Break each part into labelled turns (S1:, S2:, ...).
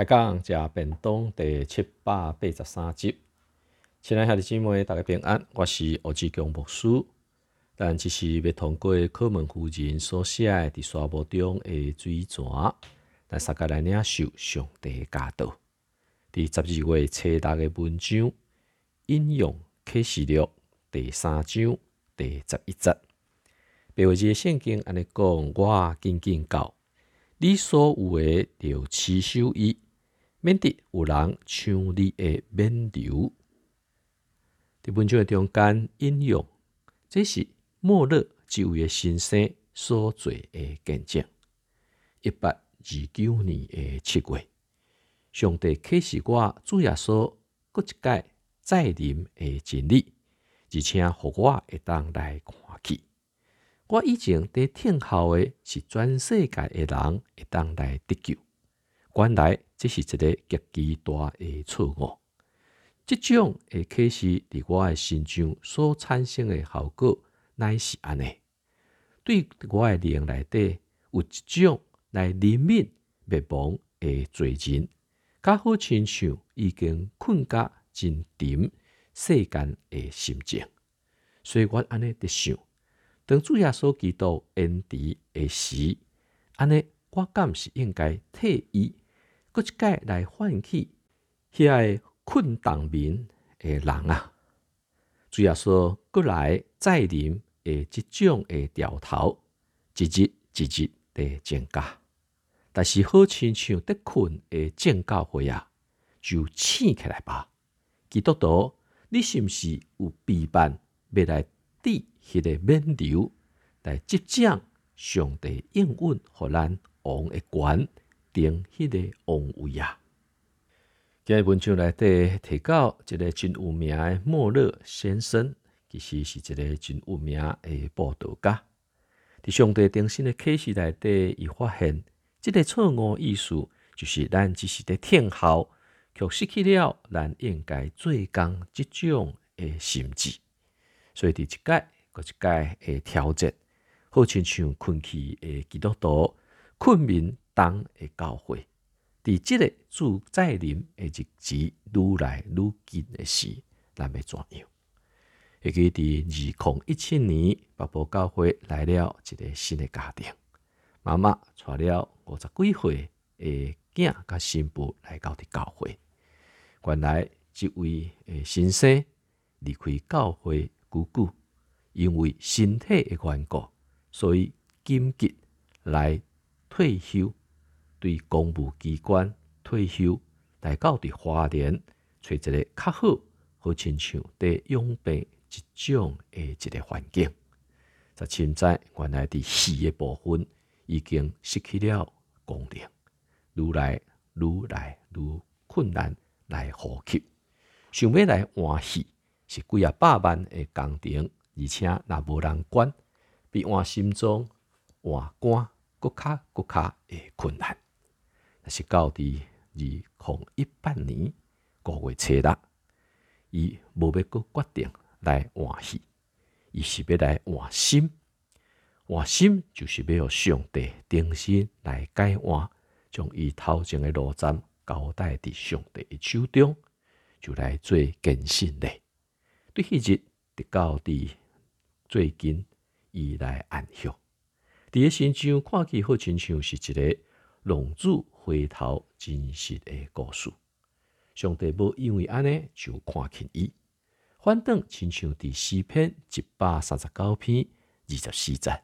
S1: 开讲食便当第七百八十三集，亲爱兄弟姊妹，大家平安，我是欧志强牧师。但这是要通过课门夫人所写伫沙漠中的水泉，但三个来领受上帝教导。伫十二月初六的文章，引用启示录第三章第十一节，白话字圣经安尼讲：我紧紧教。你所有诶，就持守伊，免得有人抢你诶免流。伫文章诶中间引用，这是末日一位诶先生所做诶见证。一八二九年诶七月，上帝启示我主耶稣搁一届再临诶真理，而且互我会当来看去。我以前伫听候诶是全世界诶人会当来得救，原来这是一个极其大诶错误。即种诶启示伫我诶心上所产生诶效果，乃是安尼。对我诶灵内底有一种来怜悯灭亡诶罪人，较好亲像已经困甲真沉世间诶心情，所以我安尼伫想。当主耶稣基督恩迪诶时，安尼我敢是应该替伊，搁一届来唤起遐个困党民诶人啊！主要说过来再临诶，即种诶调头，一日一日地增加。但是好亲像得困诶正教会啊，就醒起来吧！基督徒，你是毋是有备办要来？伫迄个免流来即将上帝应允互咱王诶权，定迄个王位啊！今日文章内底提到一个真有名的莫勒先生，其实是一个真有名的报道家。伫上帝定性的启示内底，伊发现即个错误意思，就是咱只是伫听候，却失去了咱应该做工即种诶心智。所以，伫一届、搁一届诶调节，好亲像困去诶基督徒、困眠当诶教会，伫即个主再临诶日子愈来愈近诶时，咱要怎样？会记伫二零一七年，北部教会来了一个新诶家庭，妈妈带了五十几岁诶囝甲新妇来到伫教会。原来，即位诶先生离开教会。久久因为身体的缘故，所以紧急来退休，对公务机关退休，来到伫花莲找一个较好、好亲像伫养病一种的一个环境。在现在原来伫死的部分已经失去了功能，愈来愈来愈困难来呼吸，想要来换气。是几啊百万的工程，而且若无人管，比换心脏、换肝搁较搁较会困难。是到伫二零一八年五月初六，伊无要阁决定来换戏，伊是要来换心。换心就是要上帝定心来改换，将伊头前诶路站交代伫上帝诶手中，就来做更新嘞。对迄日，直到伫最近，伊来暗响。伫个心上看起好亲像是一个龙主回头真实的故事。上帝无因为安尼就看轻伊，反倒亲像伫四篇一百三十九篇二十四节，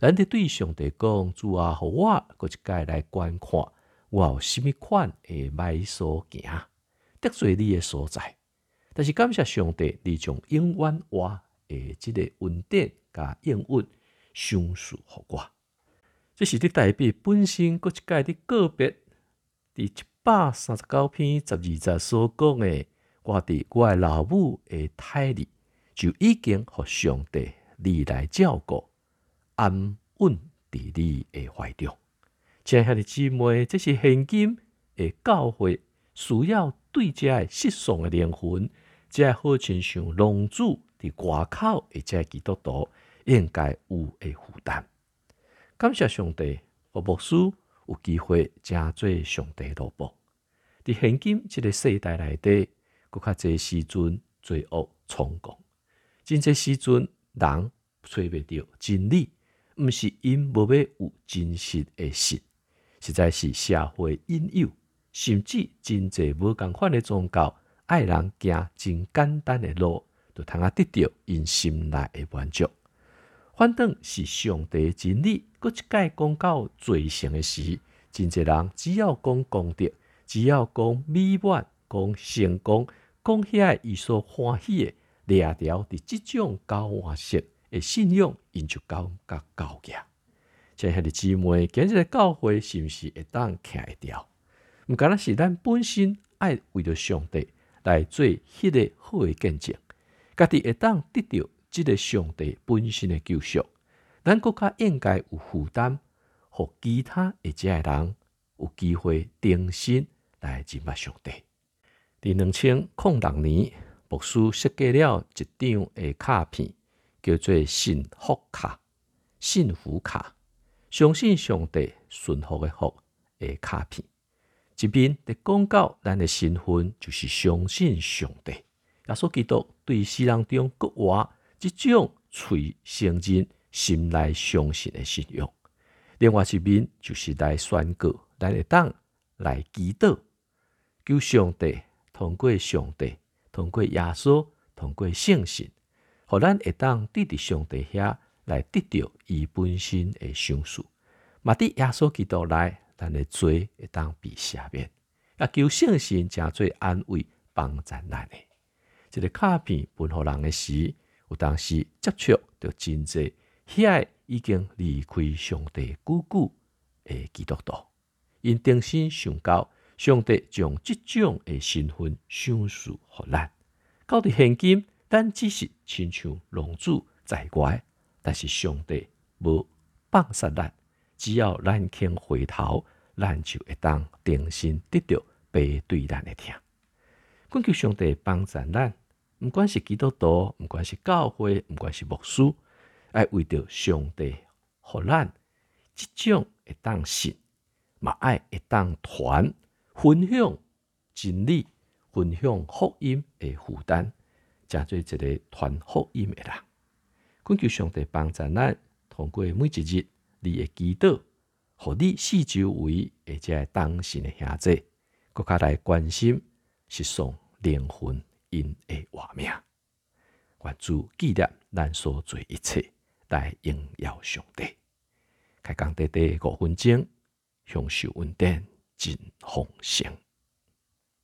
S1: 咱伫对上帝讲：主啊，互我搁一届来观看，我有甚物款的迈所行，得罪你的所在。但是感谢上帝，你将永远我诶，即个稳定甲应允相属互我。这是伫代表本身各一届的个别，伫一百三十九篇十二节所讲诶，我伫我诶老母诶胎里，就已经互上帝你来照顾，安稳伫你诶怀中。亲爱的姊妹，这是现今诶教会需要对遮失丧诶灵魂。即好亲像龙主伫外口，或者基督徒应该有诶负担。感谢上帝，我牧师有机会正做上帝萝卜。伫现今即个世代内底，搁较济时阵罪恶猖狂，真济时阵人找袂着真理，毋是因无要有真实诶实，实在是社会引诱，甚至真济无共款诶宗教，爱人行真简单诶路，就通啊得着因心内诶满足。反正是上帝真理，搁一解讲到罪成诶时，真侪人只要讲功德，只要讲美满，讲成功，讲遐伊所欢喜诶，掠条伫即种交换式诶信仰，因就感觉高价。像遐啲姊妹，今日教会是毋是会当徛会调？毋敢若是咱本身爱为着上帝来做迄个好诶见证，家己会当得到。即个上帝本身的救赎，咱国家应该有负担，互其他一遮的人有机会重新来认识上帝。伫两千零六年，牧师设计了一张的卡片，叫做幸福卡、幸福卡，相信上帝顺福的福的卡片。一边伫讲到咱的身份就是相信上帝，耶稣基督对世人中国话。即种喙承认、心内相信的信仰，另外一面就是来宣告，来会当来祈祷，求上帝通过上帝，通过耶稣，通过圣神，互咱会当得伫上帝遐来得到伊本身的赏赐。嘛伫耶稣基督内，咱的罪会当被赦免，也求圣神诚做安慰帮助咱的。一个卡片分互人的时。有当时接触着真济，遐已经离开上帝久久的基督徒，因定心上高，上帝将即种的身份赏赐互咱。到伫现今，咱只是亲像龙子在外，但是上帝无放杀咱，只要咱肯回头，咱就会当定心得到背对咱的听。恳求上帝帮助咱。毋管是基督徒，毋管是教会，毋管是牧师，爱为着上帝，互咱即种会当信，嘛爱会当传分享真理、分享福音的负担，诚做一个传福音的人。恳求上帝帮助咱，通过每一日你的祈祷，互你四周围或者当时的兄弟，更加来关心，是送灵魂。因的活命，关注纪念咱所做一切，来应邀上帝。开工短短五分钟，享受稳定，真丰盛。